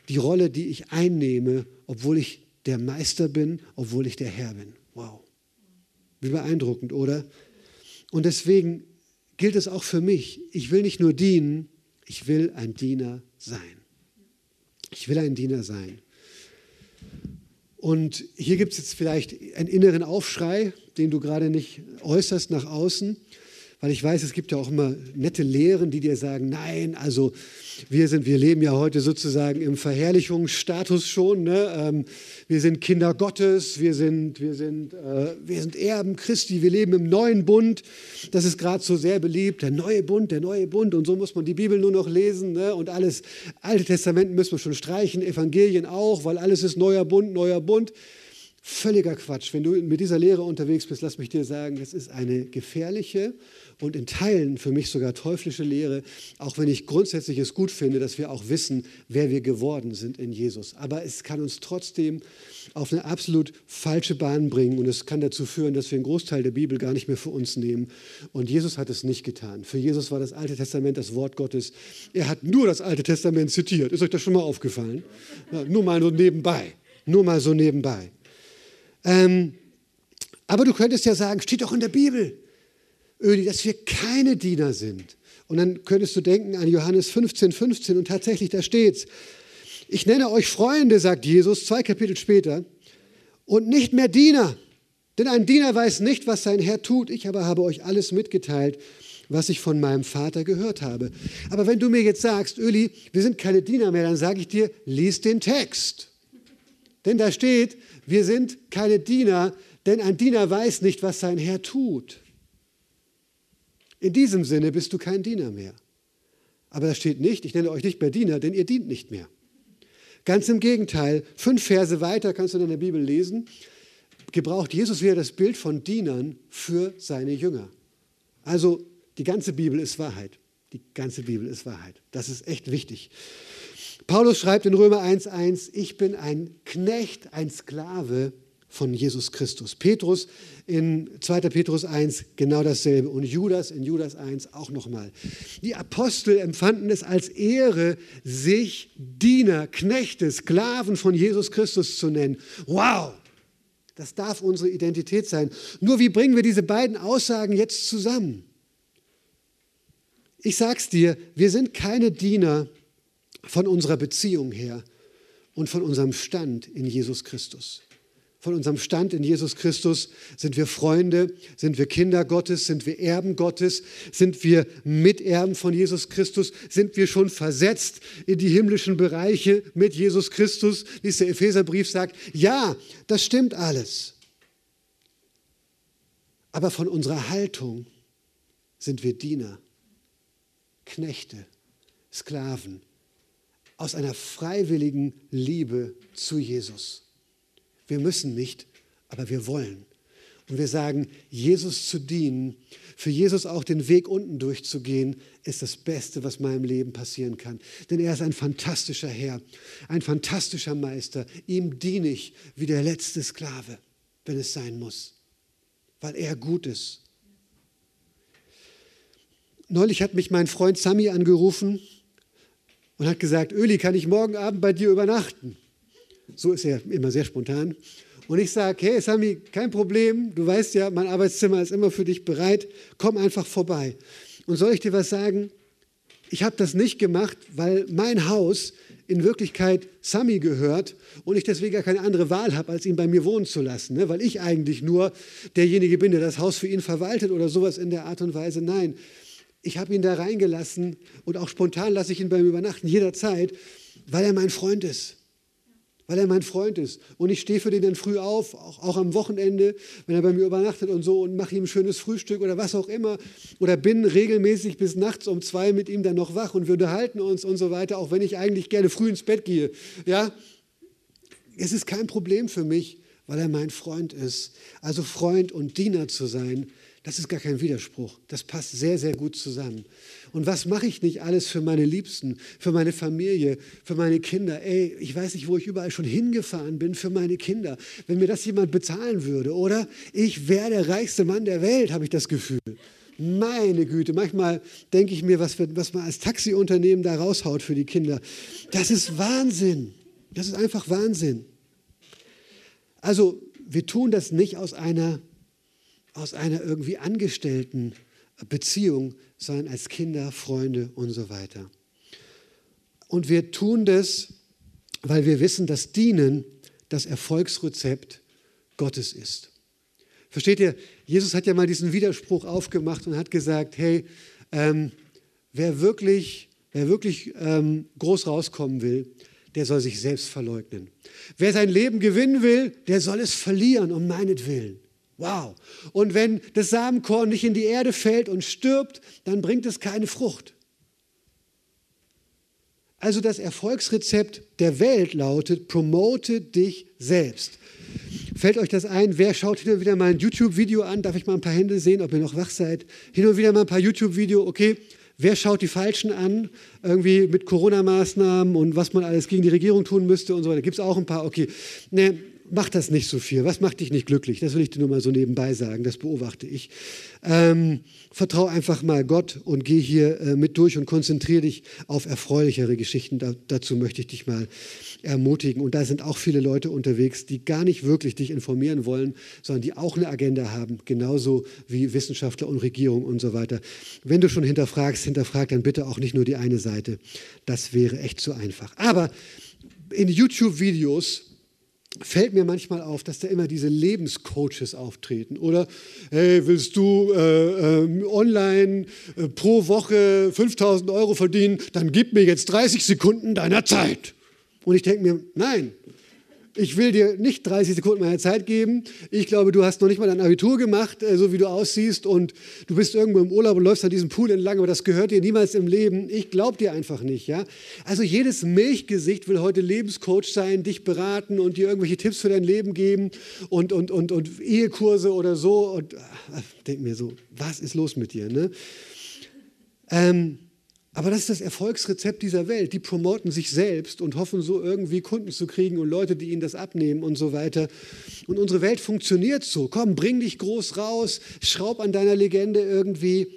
die Rolle, die ich einnehme, obwohl ich der Meister bin, obwohl ich der Herr bin. Wow. Wie beeindruckend, oder? Und deswegen gilt es auch für mich. Ich will nicht nur dienen, ich will ein Diener sein. Ich will ein Diener sein. Und hier gibt es jetzt vielleicht einen inneren Aufschrei, den du gerade nicht äußerst nach außen. Weil ich weiß, es gibt ja auch immer nette Lehren, die dir sagen, nein, also wir sind, wir leben ja heute sozusagen im Verherrlichungsstatus schon. Ne? Ähm, wir sind Kinder Gottes, wir sind, wir, sind, äh, wir sind Erben Christi, wir leben im neuen Bund. Das ist gerade so sehr beliebt, der neue Bund, der neue Bund. Und so muss man die Bibel nur noch lesen ne? und alles. Alte Testament müssen wir schon streichen, Evangelien auch, weil alles ist neuer Bund, neuer Bund. Völliger Quatsch. Wenn du mit dieser Lehre unterwegs bist, lass mich dir sagen, das ist eine gefährliche und in Teilen für mich sogar teuflische Lehre, auch wenn ich grundsätzlich es gut finde, dass wir auch wissen, wer wir geworden sind in Jesus. Aber es kann uns trotzdem auf eine absolut falsche Bahn bringen und es kann dazu führen, dass wir einen Großteil der Bibel gar nicht mehr für uns nehmen. Und Jesus hat es nicht getan. Für Jesus war das Alte Testament das Wort Gottes. Er hat nur das Alte Testament zitiert. Ist euch das schon mal aufgefallen? Ja, nur mal so nebenbei. Nur mal so nebenbei. Ähm, aber du könntest ja sagen, steht doch in der Bibel. Öli, dass wir keine Diener sind. Und dann könntest du denken an Johannes 15, 15 und tatsächlich, da steht's. Ich nenne euch Freunde, sagt Jesus, zwei Kapitel später, und nicht mehr Diener. Denn ein Diener weiß nicht, was sein Herr tut. Ich aber habe euch alles mitgeteilt, was ich von meinem Vater gehört habe. Aber wenn du mir jetzt sagst, Öli, wir sind keine Diener mehr, dann sage ich dir, lies den Text. Denn da steht, wir sind keine Diener, denn ein Diener weiß nicht, was sein Herr tut. In diesem Sinne bist du kein Diener mehr. Aber da steht nicht, ich nenne euch nicht mehr Diener, denn ihr dient nicht mehr. Ganz im Gegenteil, fünf Verse weiter kannst du in der Bibel lesen, gebraucht Jesus wieder das Bild von Dienern für seine Jünger. Also die ganze Bibel ist Wahrheit. Die ganze Bibel ist Wahrheit. Das ist echt wichtig. Paulus schreibt in Römer 1.1, ich bin ein Knecht, ein Sklave von Jesus Christus. Petrus in 2. Petrus 1 genau dasselbe und Judas in Judas 1 auch nochmal. Die Apostel empfanden es als Ehre, sich Diener, Knechte, Sklaven von Jesus Christus zu nennen. Wow! Das darf unsere Identität sein. Nur wie bringen wir diese beiden Aussagen jetzt zusammen? Ich sag's dir, wir sind keine Diener von unserer Beziehung her und von unserem Stand in Jesus Christus von unserem Stand in Jesus Christus? Sind wir Freunde? Sind wir Kinder Gottes? Sind wir Erben Gottes? Sind wir Miterben von Jesus Christus? Sind wir schon versetzt in die himmlischen Bereiche mit Jesus Christus, wie es der Epheserbrief sagt? Ja, das stimmt alles. Aber von unserer Haltung sind wir Diener, Knechte, Sklaven aus einer freiwilligen Liebe zu Jesus. Wir müssen nicht, aber wir wollen. Und wir sagen, Jesus zu dienen, für Jesus auch den Weg unten durchzugehen, ist das Beste, was meinem Leben passieren kann. Denn er ist ein fantastischer Herr, ein fantastischer Meister. Ihm diene ich wie der letzte Sklave, wenn es sein muss, weil er gut ist. Neulich hat mich mein Freund Sami angerufen und hat gesagt, Öli, kann ich morgen Abend bei dir übernachten? So ist er immer sehr spontan. und ich sage, hey Sami, kein Problem, du weißt ja, mein Arbeitszimmer ist immer für dich bereit, komm einfach vorbei. Und soll ich dir was sagen? Ich habe das nicht gemacht, weil mein Haus in Wirklichkeit Sami gehört und ich deswegen gar keine andere Wahl habe, als ihn bei mir wohnen zu lassen, ne? weil ich eigentlich nur derjenige bin, der das Haus für ihn verwaltet oder sowas in der Art und Weise. Nein, ich habe ihn da reingelassen und auch spontan lasse ich ihn beim Übernachten jederzeit, weil er mein Freund ist weil er mein Freund ist. Und ich stehe für den dann früh auf, auch, auch, am Wochenende, wenn er bei mir übernachtet und so und mache ihm ein schönes Frühstück oder was auch immer. Oder bin regelmäßig bis nachts um zwei mit ihm dann noch wach und wir unterhalten uns und so weiter, auch wenn ich eigentlich gerne früh ins Bett gehe. Ja, es ist kein Problem für mich, weil er mein Freund ist. Also Freund und Diener zu sein, das ist gar kein Widerspruch. Das passt sehr, sehr gut zusammen. Und was mache ich nicht alles für meine Liebsten, für meine Familie, für meine Kinder? Ey, ich weiß nicht, wo ich überall schon hingefahren bin für meine Kinder. Wenn mir das jemand bezahlen würde, oder? Ich wäre der reichste Mann der Welt, habe ich das Gefühl. Meine Güte, manchmal denke ich mir, was, was man als Taxiunternehmen da raushaut für die Kinder. Das ist Wahnsinn. Das ist einfach Wahnsinn. Also, wir tun das nicht aus einer aus einer irgendwie angestellten Beziehung, sondern als Kinder, Freunde und so weiter. Und wir tun das, weil wir wissen, dass Dienen das Erfolgsrezept Gottes ist. Versteht ihr? Jesus hat ja mal diesen Widerspruch aufgemacht und hat gesagt, hey, ähm, wer wirklich, wer wirklich ähm, groß rauskommen will, der soll sich selbst verleugnen. Wer sein Leben gewinnen will, der soll es verlieren um meinetwillen. Wow. Und wenn das Samenkorn nicht in die Erde fällt und stirbt, dann bringt es keine Frucht. Also das Erfolgsrezept der Welt lautet, promote dich selbst. Fällt euch das ein? Wer schaut hin und wieder mal ein YouTube-Video an? Darf ich mal ein paar Hände sehen, ob ihr noch wach seid? Hin und wieder mal ein paar YouTube-Video, okay. Wer schaut die Falschen an? Irgendwie mit Corona-Maßnahmen und was man alles gegen die Regierung tun müsste und so weiter. Gibt es auch ein paar, okay. Ne, mach das nicht so viel. Was macht dich nicht glücklich? Das will ich dir nur mal so nebenbei sagen. Das beobachte ich. Ähm, vertrau einfach mal Gott und geh hier äh, mit durch und konzentriere dich auf erfreulichere Geschichten. Da, dazu möchte ich dich mal ermutigen. Und da sind auch viele Leute unterwegs, die gar nicht wirklich dich informieren wollen, sondern die auch eine Agenda haben, genauso wie Wissenschaftler und Regierung und so weiter. Wenn du schon hinterfragst, hinterfrag dann bitte auch nicht nur die eine Seite. Das wäre echt zu einfach. Aber in YouTube-Videos fällt mir manchmal auf, dass da immer diese Lebenscoaches auftreten. Oder, hey, willst du äh, äh, online äh, pro Woche 5000 Euro verdienen, dann gib mir jetzt 30 Sekunden deiner Zeit. Und ich denke mir, nein, ich will dir nicht 30 Sekunden meiner Zeit geben. Ich glaube, du hast noch nicht mal dein Abitur gemacht, äh, so wie du aussiehst, und du bist irgendwo im Urlaub und läufst an diesem Pool entlang, aber das gehört dir niemals im Leben. Ich glaube dir einfach nicht. Ja? Also jedes Milchgesicht will heute Lebenscoach sein, dich beraten und dir irgendwelche Tipps für dein Leben geben und, und, und, und Ehekurse oder so. Und ach, denk mir so, was ist los mit dir? Ne? Ähm, aber das ist das Erfolgsrezept dieser Welt. Die promoten sich selbst und hoffen so irgendwie Kunden zu kriegen und Leute, die ihnen das abnehmen und so weiter. Und unsere Welt funktioniert so. Komm, bring dich groß raus, schraub an deiner Legende irgendwie.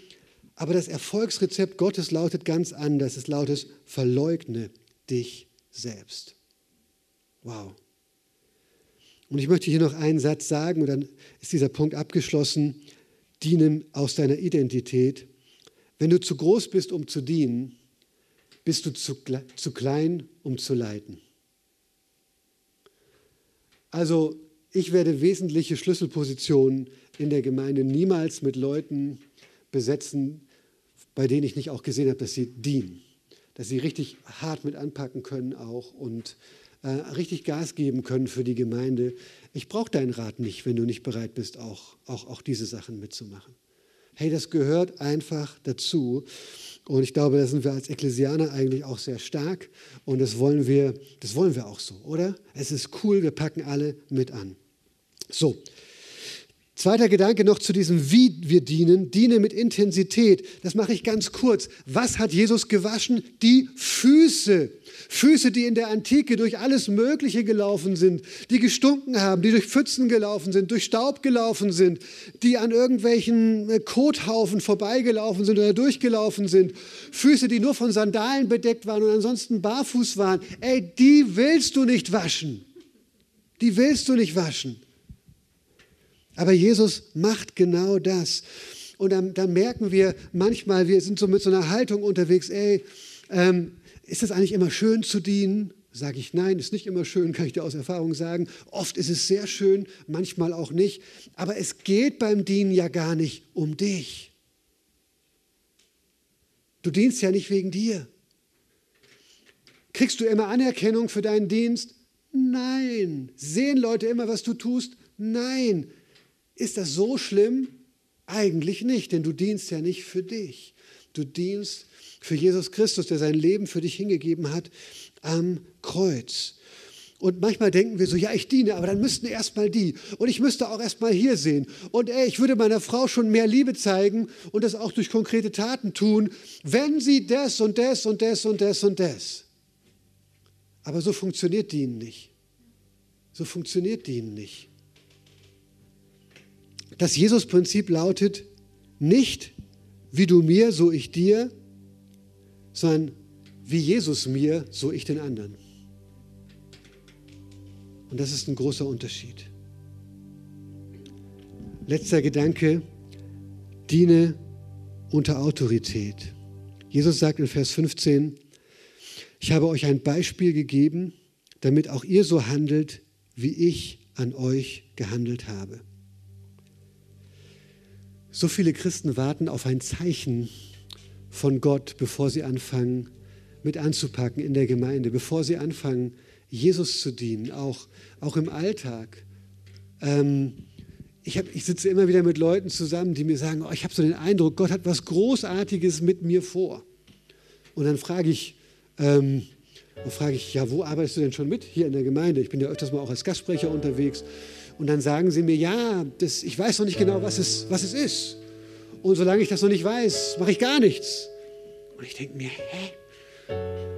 Aber das Erfolgsrezept Gottes lautet ganz anders. Es lautet, verleugne dich selbst. Wow. Und ich möchte hier noch einen Satz sagen und dann ist dieser Punkt abgeschlossen. Dienen aus deiner Identität wenn du zu groß bist, um zu dienen, bist du zu, zu klein, um zu leiten. Also ich werde wesentliche Schlüsselpositionen in der Gemeinde niemals mit Leuten besetzen, bei denen ich nicht auch gesehen habe, dass sie dienen, dass sie richtig hart mit anpacken können auch und äh, richtig Gas geben können für die Gemeinde. Ich brauche deinen Rat nicht, wenn du nicht bereit bist, auch, auch, auch diese Sachen mitzumachen. Hey, das gehört einfach dazu. Und ich glaube, da sind wir als Ekklesianer eigentlich auch sehr stark. Und das wollen wir, das wollen wir auch so, oder? Es ist cool, wir packen alle mit an. So. Zweiter Gedanke noch zu diesem, wie wir dienen. Diene mit Intensität. Das mache ich ganz kurz. Was hat Jesus gewaschen? Die Füße. Füße, die in der Antike durch alles Mögliche gelaufen sind, die gestunken haben, die durch Pfützen gelaufen sind, durch Staub gelaufen sind, die an irgendwelchen äh, Kothaufen vorbeigelaufen sind oder durchgelaufen sind. Füße, die nur von Sandalen bedeckt waren und ansonsten barfuß waren. Ey, die willst du nicht waschen. Die willst du nicht waschen. Aber Jesus macht genau das. Und dann, dann, merken wir manchmal, wir sind so mit so einer Haltung unterwegs, ey, ähm, ist es eigentlich immer schön zu dienen? Sage ich nein, ist nicht immer schön, kann ich dir aus Erfahrung sagen. Oft ist es sehr schön, manchmal auch nicht. Aber es geht beim Dienen ja gar nicht um dich. Du dienst ja nicht wegen dir. Kriegst du immer Anerkennung für deinen Dienst? Nein. Sehen Leute immer, was du tust? Nein. Ist das so schlimm? Eigentlich nicht, denn du dienst ja nicht für dich. Du dienst für Jesus Christus, der sein Leben für dich hingegeben hat am Kreuz. Und manchmal denken wir so, ja, ich diene, aber dann müssten erstmal die. Und ich müsste auch erstmal hier sehen. Und ey, ich würde meiner Frau schon mehr Liebe zeigen und das auch durch konkrete Taten tun, wenn sie das und das und das und das und das. Aber so funktioniert Dienen nicht. So funktioniert Dienen nicht. Das Jesus-Prinzip lautet nicht, wie du mir, so ich dir, sondern wie Jesus mir, so ich den anderen. Und das ist ein großer Unterschied. Letzter Gedanke, diene unter Autorität. Jesus sagt in Vers 15, ich habe euch ein Beispiel gegeben, damit auch ihr so handelt, wie ich an euch gehandelt habe. So viele Christen warten auf ein Zeichen von Gott, bevor sie anfangen, mit anzupacken in der Gemeinde, bevor sie anfangen, Jesus zu dienen, auch, auch im Alltag. Ähm, ich, hab, ich sitze immer wieder mit Leuten zusammen, die mir sagen, oh, ich habe so den Eindruck, Gott hat was Großartiges mit mir vor. Und dann frage ich, ähm, dann ich, ja, wo arbeitest du denn schon mit? Hier in der Gemeinde. Ich bin ja öfters mal auch als Gastsprecher unterwegs. Und dann sagen sie mir, ja, das, ich weiß noch nicht genau, was es, was es ist. Und solange ich das noch nicht weiß, mache ich gar nichts. Und ich denke mir, hä?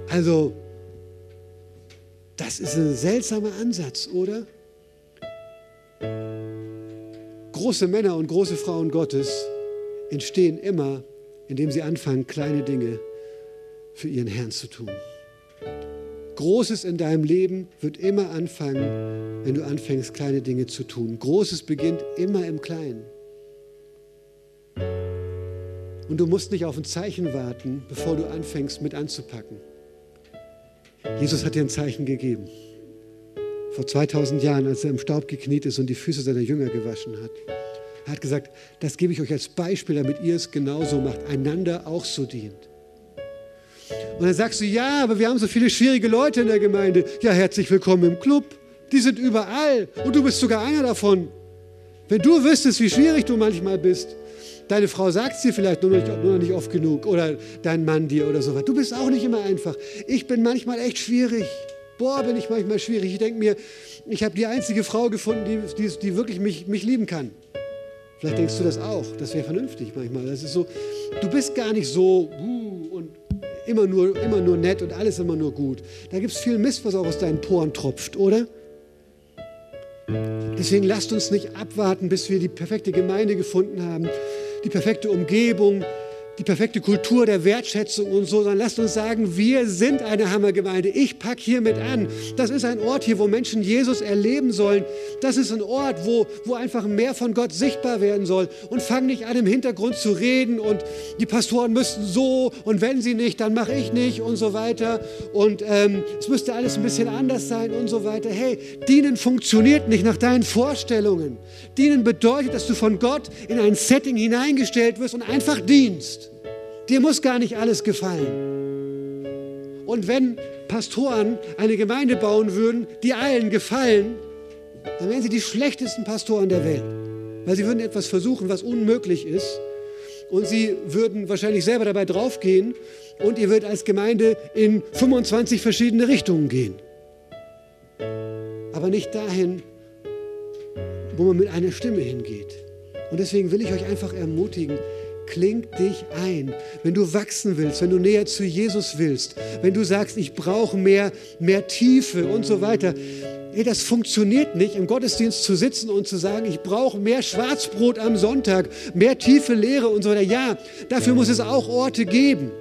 Also, das ist ein seltsamer Ansatz, oder? Große Männer und große Frauen Gottes entstehen immer, indem sie anfangen, kleine Dinge für ihren Herrn zu tun. Großes in deinem Leben wird immer anfangen, wenn du anfängst, kleine Dinge zu tun. Großes beginnt immer im Kleinen. Und du musst nicht auf ein Zeichen warten, bevor du anfängst, mit anzupacken. Jesus hat dir ein Zeichen gegeben. Vor 2000 Jahren, als er im Staub gekniet ist und die Füße seiner Jünger gewaschen hat. Er hat gesagt, das gebe ich euch als Beispiel, damit ihr es genauso macht, einander auch so dient. Und dann sagst du, ja, aber wir haben so viele schwierige Leute in der Gemeinde. Ja, herzlich willkommen im Club. Die sind überall und du bist sogar einer davon. Wenn du wüsstest, wie schwierig du manchmal bist, Deine Frau sagt es dir vielleicht nur noch, nicht, nur noch nicht oft genug oder dein Mann dir oder so was. Du bist auch nicht immer einfach. Ich bin manchmal echt schwierig. Boah, bin ich manchmal schwierig. Ich denke mir, ich habe die einzige Frau gefunden, die, die, die wirklich mich, mich lieben kann. Vielleicht denkst du das auch. Das wäre vernünftig manchmal. Das ist so, du bist gar nicht so uh, und immer nur, immer nur nett und alles immer nur gut. Da gibt es viel Mist, was auch aus deinen Poren tropft, oder? Deswegen lasst uns nicht abwarten, bis wir die perfekte Gemeinde gefunden haben, die perfekte Umgebung, die perfekte Kultur der Wertschätzung und so, sondern lasst uns sagen, wir sind eine Hammergemeinde. Ich packe hiermit an. Das ist ein Ort hier, wo Menschen Jesus erleben sollen. Das ist ein Ort, wo, wo einfach mehr von Gott sichtbar werden soll. Und fang nicht an, im Hintergrund zu reden und die Pastoren müssten so und wenn sie nicht, dann mache ich nicht und so weiter. Und ähm, es müsste alles ein bisschen anders sein und so weiter. Hey, dienen funktioniert nicht nach deinen Vorstellungen. Dienen bedeutet, dass du von Gott in ein Setting hineingestellt wirst und einfach dienst. Dir muss gar nicht alles gefallen. Und wenn Pastoren eine Gemeinde bauen würden, die allen gefallen, dann wären sie die schlechtesten Pastoren der Welt. Weil sie würden etwas versuchen, was unmöglich ist. Und sie würden wahrscheinlich selber dabei draufgehen. Und ihr würdet als Gemeinde in 25 verschiedene Richtungen gehen. Aber nicht dahin, wo man mit einer Stimme hingeht. Und deswegen will ich euch einfach ermutigen, kling dich ein. Wenn du wachsen willst, wenn du näher zu Jesus willst, wenn du sagst, ich brauche mehr, mehr Tiefe und so weiter. Hey, das funktioniert nicht, im Gottesdienst zu sitzen und zu sagen, ich brauche mehr Schwarzbrot am Sonntag, mehr tiefe Lehre und so weiter. Ja, dafür muss es auch Orte geben.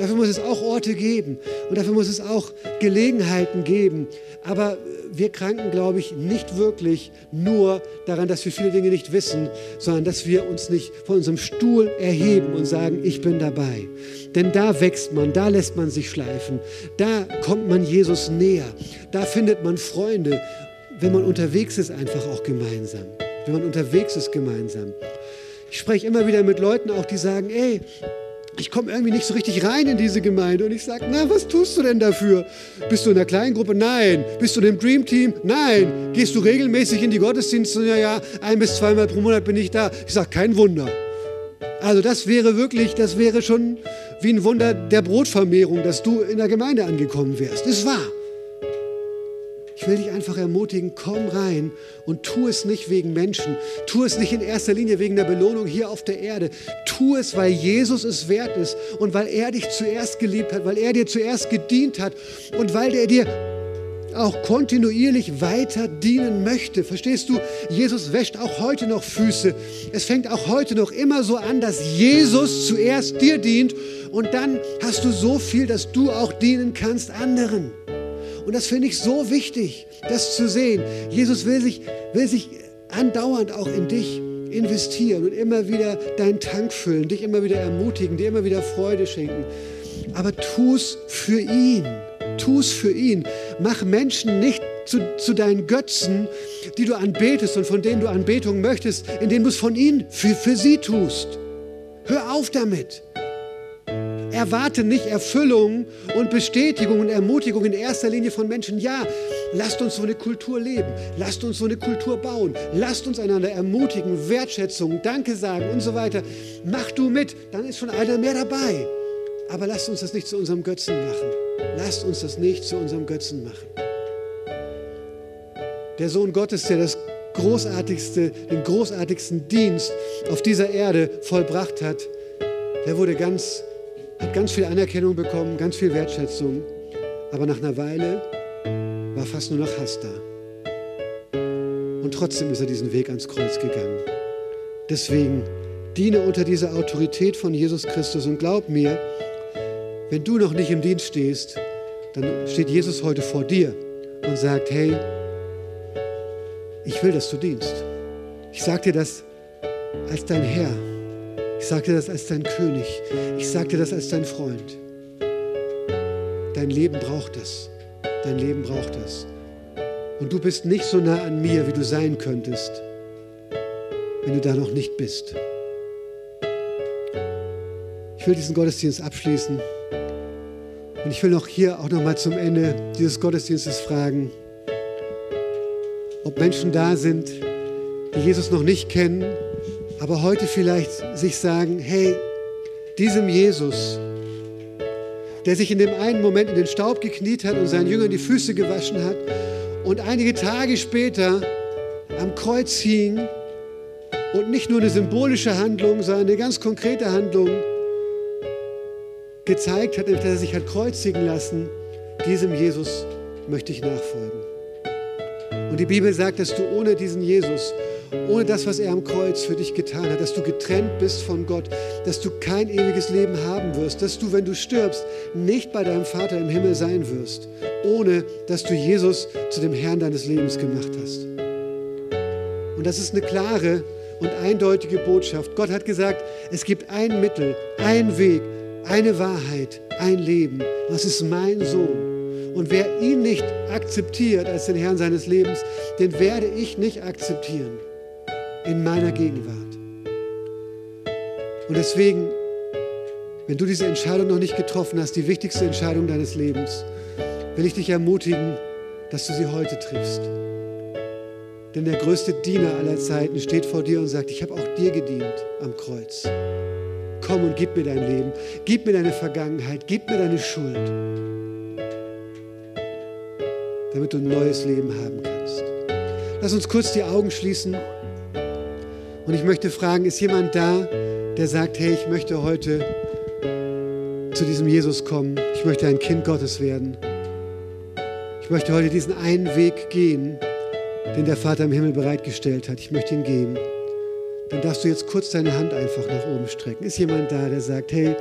Dafür muss es auch Orte geben und dafür muss es auch Gelegenheiten geben. Aber wir kranken, glaube ich, nicht wirklich nur daran, dass wir viele Dinge nicht wissen, sondern dass wir uns nicht von unserem Stuhl erheben und sagen, ich bin dabei. Denn da wächst man, da lässt man sich schleifen, da kommt man Jesus näher, da findet man Freunde, wenn man unterwegs ist, einfach auch gemeinsam. Wenn man unterwegs ist gemeinsam. Ich spreche immer wieder mit Leuten auch, die sagen, ey, ich komme irgendwie nicht so richtig rein in diese Gemeinde. Und ich sage, na, was tust du denn dafür? Bist du in einer Kleingruppe? Nein. Bist du im Dream Team? Nein. Gehst du regelmäßig in die Gottesdienste? Ja, ja, ein bis zweimal pro Monat bin ich da. Ich sage, kein Wunder. Also das wäre wirklich, das wäre schon wie ein Wunder der Brotvermehrung, dass du in der Gemeinde angekommen wärst. Ist wahr. Ich will dich einfach ermutigen, komm rein und tu es nicht wegen Menschen. Tu es nicht in erster Linie wegen der Belohnung hier auf der Erde. Tu es, weil Jesus es wert ist und weil er dich zuerst geliebt hat, weil er dir zuerst gedient hat und weil er dir auch kontinuierlich weiter dienen möchte. Verstehst du? Jesus wäscht auch heute noch Füße. Es fängt auch heute noch immer so an, dass Jesus zuerst dir dient und dann hast du so viel, dass du auch dienen kannst anderen. Und das finde ich so wichtig, das zu sehen. Jesus will sich, will sich andauernd auch in dich investieren und immer wieder deinen Tank füllen, dich immer wieder ermutigen, dir immer wieder Freude schenken. Aber tu es für ihn. Tu es für ihn. Mach Menschen nicht zu, zu, deinen Götzen, die du anbetest und von denen du Anbetung möchtest, indem du es von ihnen für, für sie tust. Hör auf damit. Erwarte nicht Erfüllung und Bestätigung und Ermutigung in erster Linie von Menschen. Ja, lasst uns so eine Kultur leben. Lasst uns so eine Kultur bauen. Lasst uns einander ermutigen, Wertschätzung, Danke sagen und so weiter. Mach du mit, dann ist schon einer mehr dabei. Aber lasst uns das nicht zu unserem Götzen machen. Lasst uns das nicht zu unserem Götzen machen. Der Sohn Gottes, der das großartigste, den großartigsten Dienst auf dieser Erde vollbracht hat, der wurde ganz hat ganz viel Anerkennung bekommen, ganz viel Wertschätzung. Aber nach einer Weile war fast nur noch Hass da. Und trotzdem ist er diesen Weg ans Kreuz gegangen. Deswegen diene unter dieser Autorität von Jesus Christus und glaub mir, wenn du noch nicht im Dienst stehst, dann steht Jesus heute vor dir und sagt, hey, ich will, dass du dienst. Ich sage dir das als dein Herr. Ich sage dir das als dein König. Ich sage dir das als dein Freund. Dein Leben braucht das. Dein Leben braucht das. Und du bist nicht so nah an mir, wie du sein könntest, wenn du da noch nicht bist. Ich will diesen Gottesdienst abschließen. Und ich will noch hier auch noch mal zum Ende dieses Gottesdienstes fragen, ob Menschen da sind, die Jesus noch nicht kennen aber heute vielleicht sich sagen, hey, diesem Jesus, der sich in dem einen Moment in den Staub gekniet hat und seinen Jüngern die Füße gewaschen hat und einige Tage später am Kreuz hing und nicht nur eine symbolische Handlung, sondern eine ganz konkrete Handlung gezeigt hat, dass er sich hat kreuzigen lassen, diesem Jesus möchte ich nachfolgen. Und die Bibel sagt, dass du ohne diesen Jesus ohne das, was er am Kreuz für dich getan hat, dass du getrennt bist von Gott, dass du kein ewiges Leben haben wirst, dass du, wenn du stirbst, nicht bei deinem Vater im Himmel sein wirst, ohne dass du Jesus zu dem Herrn deines Lebens gemacht hast. Und das ist eine klare und eindeutige Botschaft. Gott hat gesagt, es gibt ein Mittel, ein Weg, eine Wahrheit, ein Leben. Das ist mein Sohn. Und wer ihn nicht akzeptiert als den Herrn seines Lebens, den werde ich nicht akzeptieren in meiner Gegenwart. Und deswegen, wenn du diese Entscheidung noch nicht getroffen hast, die wichtigste Entscheidung deines Lebens, will ich dich ermutigen, dass du sie heute triffst. Denn der größte Diener aller Zeiten steht vor dir und sagt, ich habe auch dir gedient am Kreuz. Komm und gib mir dein Leben, gib mir deine Vergangenheit, gib mir deine Schuld, damit du ein neues Leben haben kannst. Lass uns kurz die Augen schließen. Und ich möchte fragen, ist jemand da, der sagt, hey, ich möchte heute zu diesem Jesus kommen. Ich möchte ein Kind Gottes werden. Ich möchte heute diesen einen Weg gehen, den der Vater im Himmel bereitgestellt hat. Ich möchte ihn gehen. dann darfst du jetzt kurz deine Hand einfach nach oben strecken. Ist jemand da, der sagt, hey,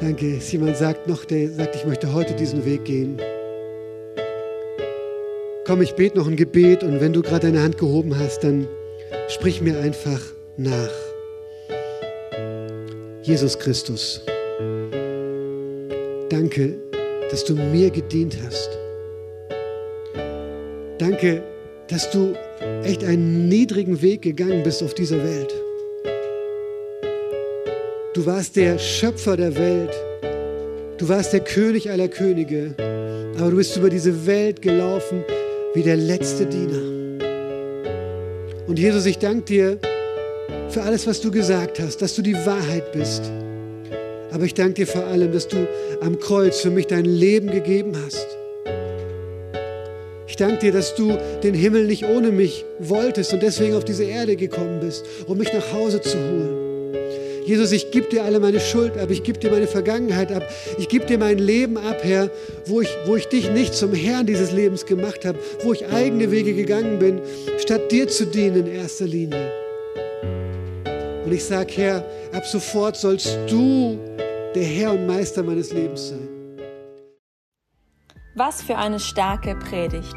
danke. Ist jemand sagt noch, der sagt, ich möchte heute diesen Weg gehen. Komm, ich bete noch ein Gebet und wenn du gerade deine Hand gehoben hast, dann sprich mir einfach nach. Jesus Christus, danke, dass du mir gedient hast. Danke, dass du echt einen niedrigen Weg gegangen bist auf dieser Welt. Du warst der Schöpfer der Welt. Du warst der König aller Könige. Aber du bist über diese Welt gelaufen wie der letzte Diener. Und Jesus, ich danke dir für alles, was du gesagt hast, dass du die Wahrheit bist. Aber ich danke dir vor allem, dass du am Kreuz für mich dein Leben gegeben hast danke dir, dass du den Himmel nicht ohne mich wolltest und deswegen auf diese Erde gekommen bist, um mich nach Hause zu holen. Jesus, ich gebe dir alle meine Schuld ab, ich gebe dir meine Vergangenheit ab, ich gebe dir mein Leben ab, Herr, wo ich, wo ich dich nicht zum Herrn dieses Lebens gemacht habe, wo ich eigene Wege gegangen bin, statt dir zu dienen in erster Linie. Und ich sage, Herr, ab sofort sollst du der Herr und Meister meines Lebens sein. Was für eine starke Predigt.